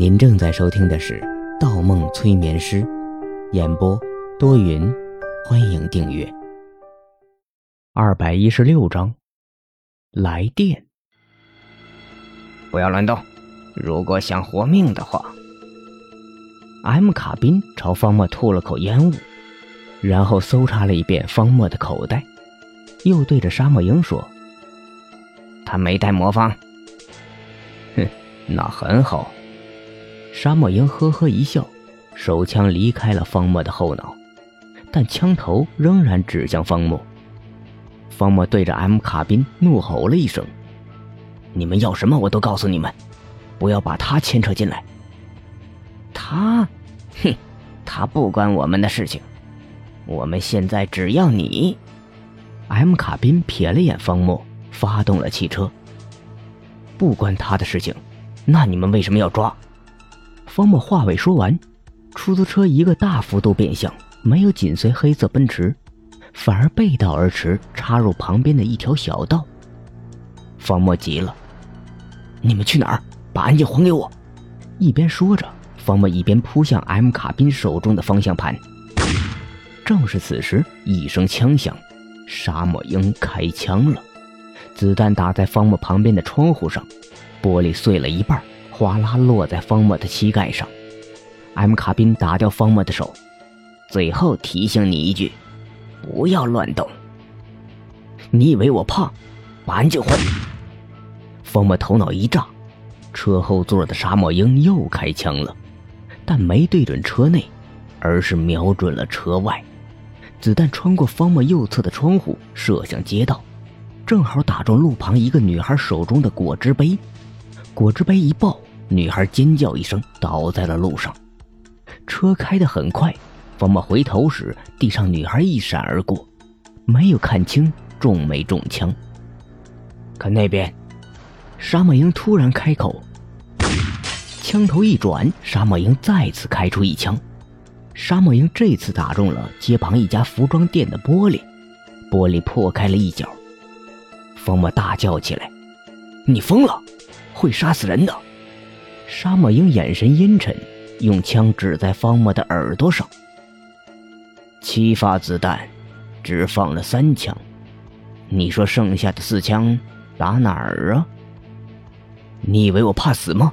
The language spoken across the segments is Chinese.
您正在收听的是《盗梦催眠师》，演播多云，欢迎订阅。二百一十六章，来电。不要乱动，如果想活命的话。M 卡宾朝方墨吐了口烟雾，然后搜查了一遍方墨的口袋，又对着沙漠鹰说：“他没带魔方。”哼，那很好。沙漠鹰呵呵一笑，手枪离开了方墨的后脑，但枪头仍然指向方墨。方墨对着 M 卡宾怒吼了一声：“你们要什么，我都告诉你们，不要把他牵扯进来。”他，哼，他不关我们的事情。我们现在只要你。M 卡宾瞥了眼方墨，发动了汽车。不关他的事情，那你们为什么要抓？方墨话未说完，出租车一个大幅度变向，没有紧随黑色奔驰，反而背道而驰，插入旁边的一条小道。方墨急了：“你们去哪儿？把安静还给我！”一边说着。方墨一边扑向 M 卡宾手中的方向盘。正是此时，一声枪响，沙漠鹰开枪了。子弹打在方墨旁边的窗户上，玻璃碎了一半，哗啦落在方墨的膝盖上。M 卡宾打掉方墨的手，最后提醒你一句：不要乱动。你以为我怕？把安静还！方墨头脑一炸，车后座的沙漠鹰又开枪了。但没对准车内，而是瞄准了车外。子弹穿过方墨右侧的窗户，射向街道，正好打中路旁一个女孩手中的果汁杯。果汁杯一爆，女孩尖叫一声，倒在了路上。车开得很快，方墨回头时，地上女孩一闪而过，没有看清中没中枪。看那边，沙漠鹰突然开口。枪头一转，沙漠鹰再次开出一枪。沙漠鹰这次打中了街旁一家服装店的玻璃，玻璃破开了一角。方墨大叫起来：“你疯了！会杀死人的！”沙漠鹰眼神阴沉，用枪指在方墨的耳朵上。七发子弹，只放了三枪。你说剩下的四枪打哪儿啊？你以为我怕死吗？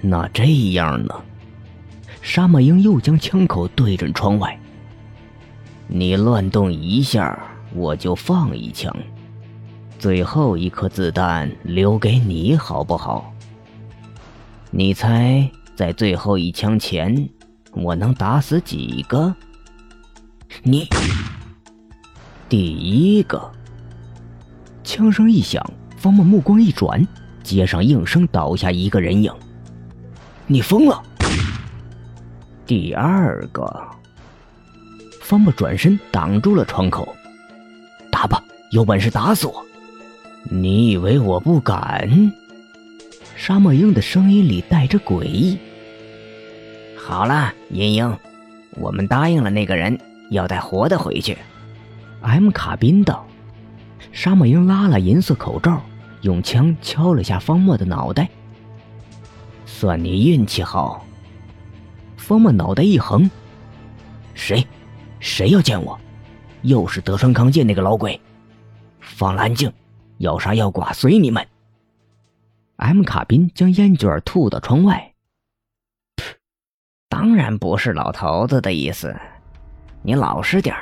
那这样呢？沙漠鹰又将枪口对准窗外。你乱动一下，我就放一枪。最后一颗子弹留给你，好不好？你猜，在最后一枪前，我能打死几个？你第一个。枪声一响，方木目光一转，街上应声倒下一个人影。你疯了！第二个，方木转身挡住了窗口。打吧，有本事打死我！你以为我不敢？沙漠鹰的声音里带着诡异。好了，银鹰，我们答应了那个人，要带活的回去。M 卡宾道。沙漠鹰拉了银色口罩，用枪敲了下方墨的脑袋。算你运气好。方墨脑袋一横，谁？谁要见我？又是德川康介那个老鬼！放了安静，要杀要剐随你们。M 卡宾将烟卷吐到窗外。当然不是老头子的意思，你老实点。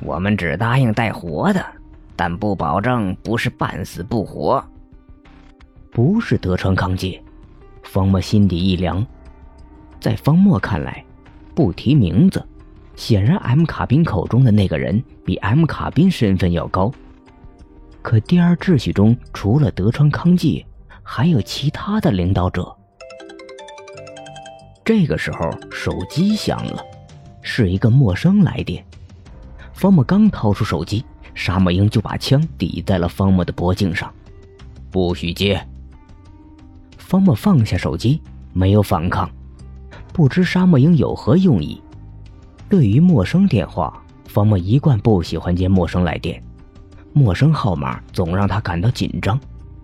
我们只答应带活的，但不保证不是半死不活。不是德川康介。方墨心底一凉，在方墨看来，不提名字，显然 M 卡宾口中的那个人比 M 卡宾身份要高。可第二秩序中，除了德川康介，还有其他的领导者。这个时候，手机响了，是一个陌生来电。方木刚掏出手机，沙漠鹰就把枪抵在了方木的脖颈上，不许接。方墨放下手机，没有反抗。不知沙漠鹰有何用意？对于陌生电话，方墨一贯不喜欢接陌生来电，陌生号码总让他感到紧张，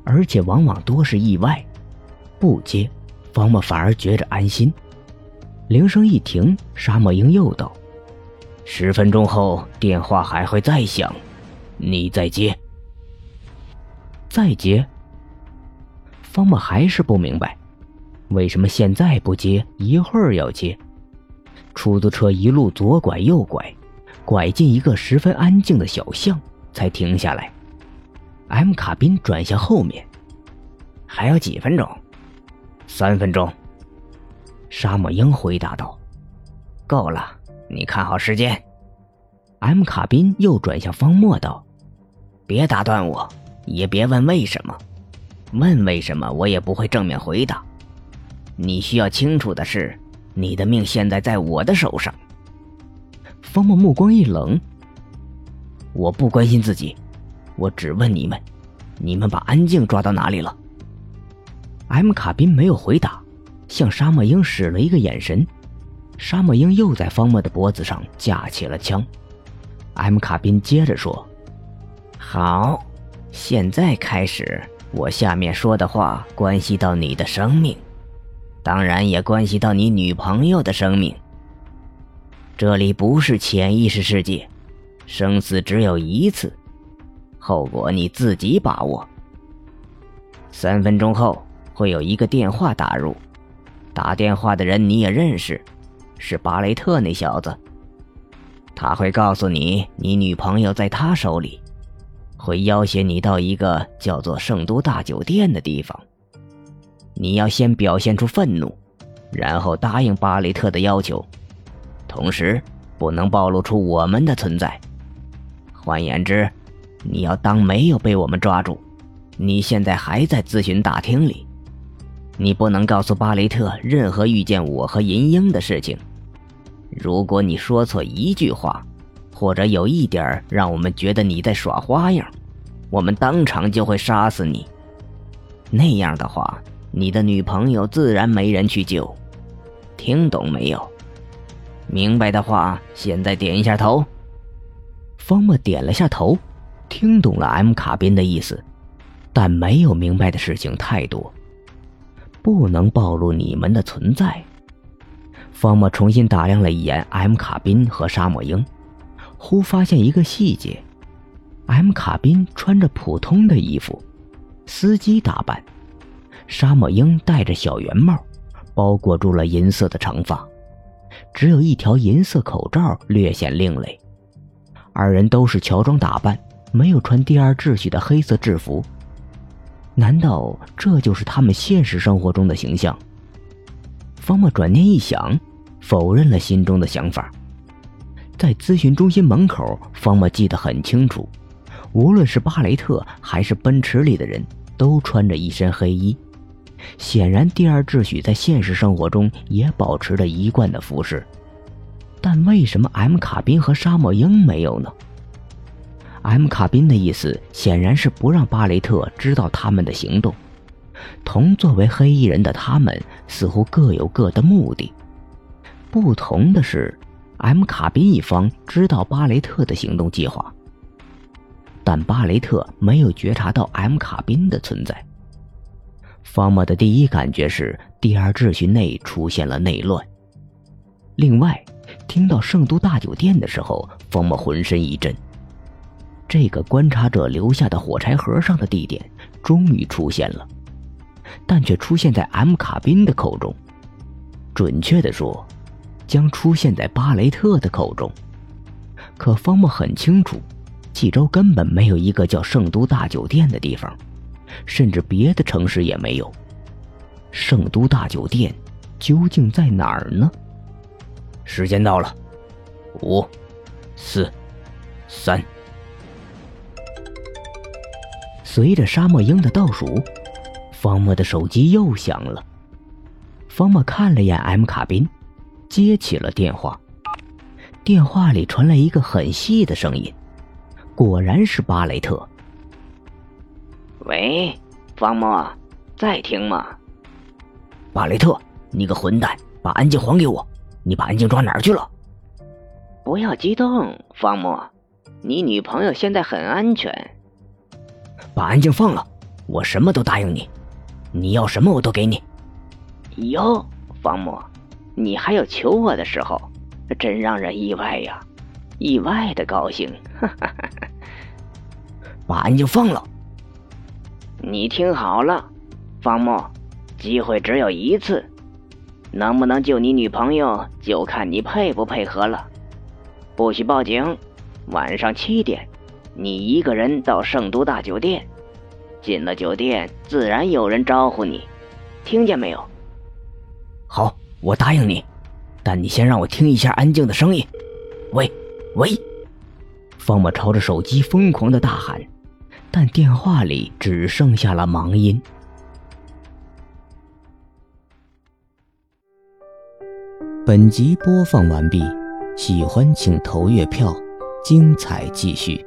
而且往往多是意外。不接，方莫反而觉着安心。铃声一停，沙漠鹰又道：“十分钟后电话还会再响，你再接。”再接。方莫还是不明白，为什么现在不接，一会儿要接。出租车一路左拐右拐，拐进一个十分安静的小巷，才停下来。M 卡宾转向后面，还要几分钟？三分钟。沙漠鹰回答道：“够了，你看好时间。”M 卡宾又转向方墨道：“别打断我，也别问为什么。问为什么，我也不会正面回答。你需要清楚的是，你的命现在在我的手上。”方墨目光一冷：“我不关心自己，我只问你们，你们把安静抓到哪里了？”M 卡宾没有回答。向沙漠鹰使了一个眼神，沙漠鹰又在方墨的脖子上架起了枪。M 卡宾接着说：“好，现在开始，我下面说的话关系到你的生命，当然也关系到你女朋友的生命。这里不是潜意识世界，生死只有一次，后果你自己把握。三分钟后会有一个电话打入。”打电话的人你也认识，是巴雷特那小子。他会告诉你，你女朋友在他手里，会要挟你到一个叫做圣都大酒店的地方。你要先表现出愤怒，然后答应巴雷特的要求，同时不能暴露出我们的存在。换言之，你要当没有被我们抓住，你现在还在咨询大厅里。你不能告诉巴雷特任何遇见我和银鹰的事情。如果你说错一句话，或者有一点让我们觉得你在耍花样，我们当场就会杀死你。那样的话，你的女朋友自然没人去救。听懂没有？明白的话，现在点一下头。方墨点了下头，听懂了 M 卡宾的意思，但没有明白的事情太多。不能暴露你们的存在。方墨重新打量了一眼 M 卡宾和沙漠鹰，忽发现一个细节：M 卡宾穿着普通的衣服，司机打扮；沙漠鹰戴着小圆帽，包裹住了银色的长发，只有一条银色口罩略显另类。二人都是乔装打扮，没有穿第二秩序的黑色制服。难道这就是他们现实生活中的形象？方墨转念一想，否认了心中的想法。在咨询中心门口，方墨记得很清楚，无论是巴雷特还是奔驰里的人，都穿着一身黑衣。显然，第二秩序在现实生活中也保持着一贯的服饰。但为什么 M 卡宾和沙漠鹰没有呢？M 卡宾的意思显然是不让巴雷特知道他们的行动。同作为黑衣人的他们似乎各有各的目的。不同的是，M 卡宾一方知道巴雷特的行动计划，但巴雷特没有觉察到 M 卡宾的存在。方墨的第一感觉是第二秩序内出现了内乱。另外，听到圣都大酒店的时候，方墨浑身一震。这个观察者留下的火柴盒上的地点终于出现了，但却出现在 M 卡宾的口中。准确的说，将出现在巴雷特的口中。可方木很清楚，冀州根本没有一个叫圣都大酒店的地方，甚至别的城市也没有。圣都大酒店究竟在哪儿呢？时间到了，五、四、三。随着沙漠鹰的倒数，方墨的手机又响了。方墨看了眼 M 卡宾，接起了电话。电话里传来一个很细的声音，果然是巴雷特。喂，方墨，在听吗？巴雷特，你个混蛋，把安静还给我！你把安静抓哪儿去了？不要激动，方墨，你女朋友现在很安全。把安静放了，我什么都答应你，你要什么我都给你。哟，方木，你还有求我的时候，真让人意外呀，意外的高兴。哈哈哈哈把安静放了。你听好了，方木，机会只有一次，能不能救你女朋友，就看你配不配合了。不许报警，晚上七点，你一个人到圣都大酒店。进了酒店，自然有人招呼你，听见没有？好，我答应你，但你先让我听一下安静的声音。喂，喂！方木朝着手机疯狂的大喊，但电话里只剩下了忙音。本集播放完毕，喜欢请投月票，精彩继续。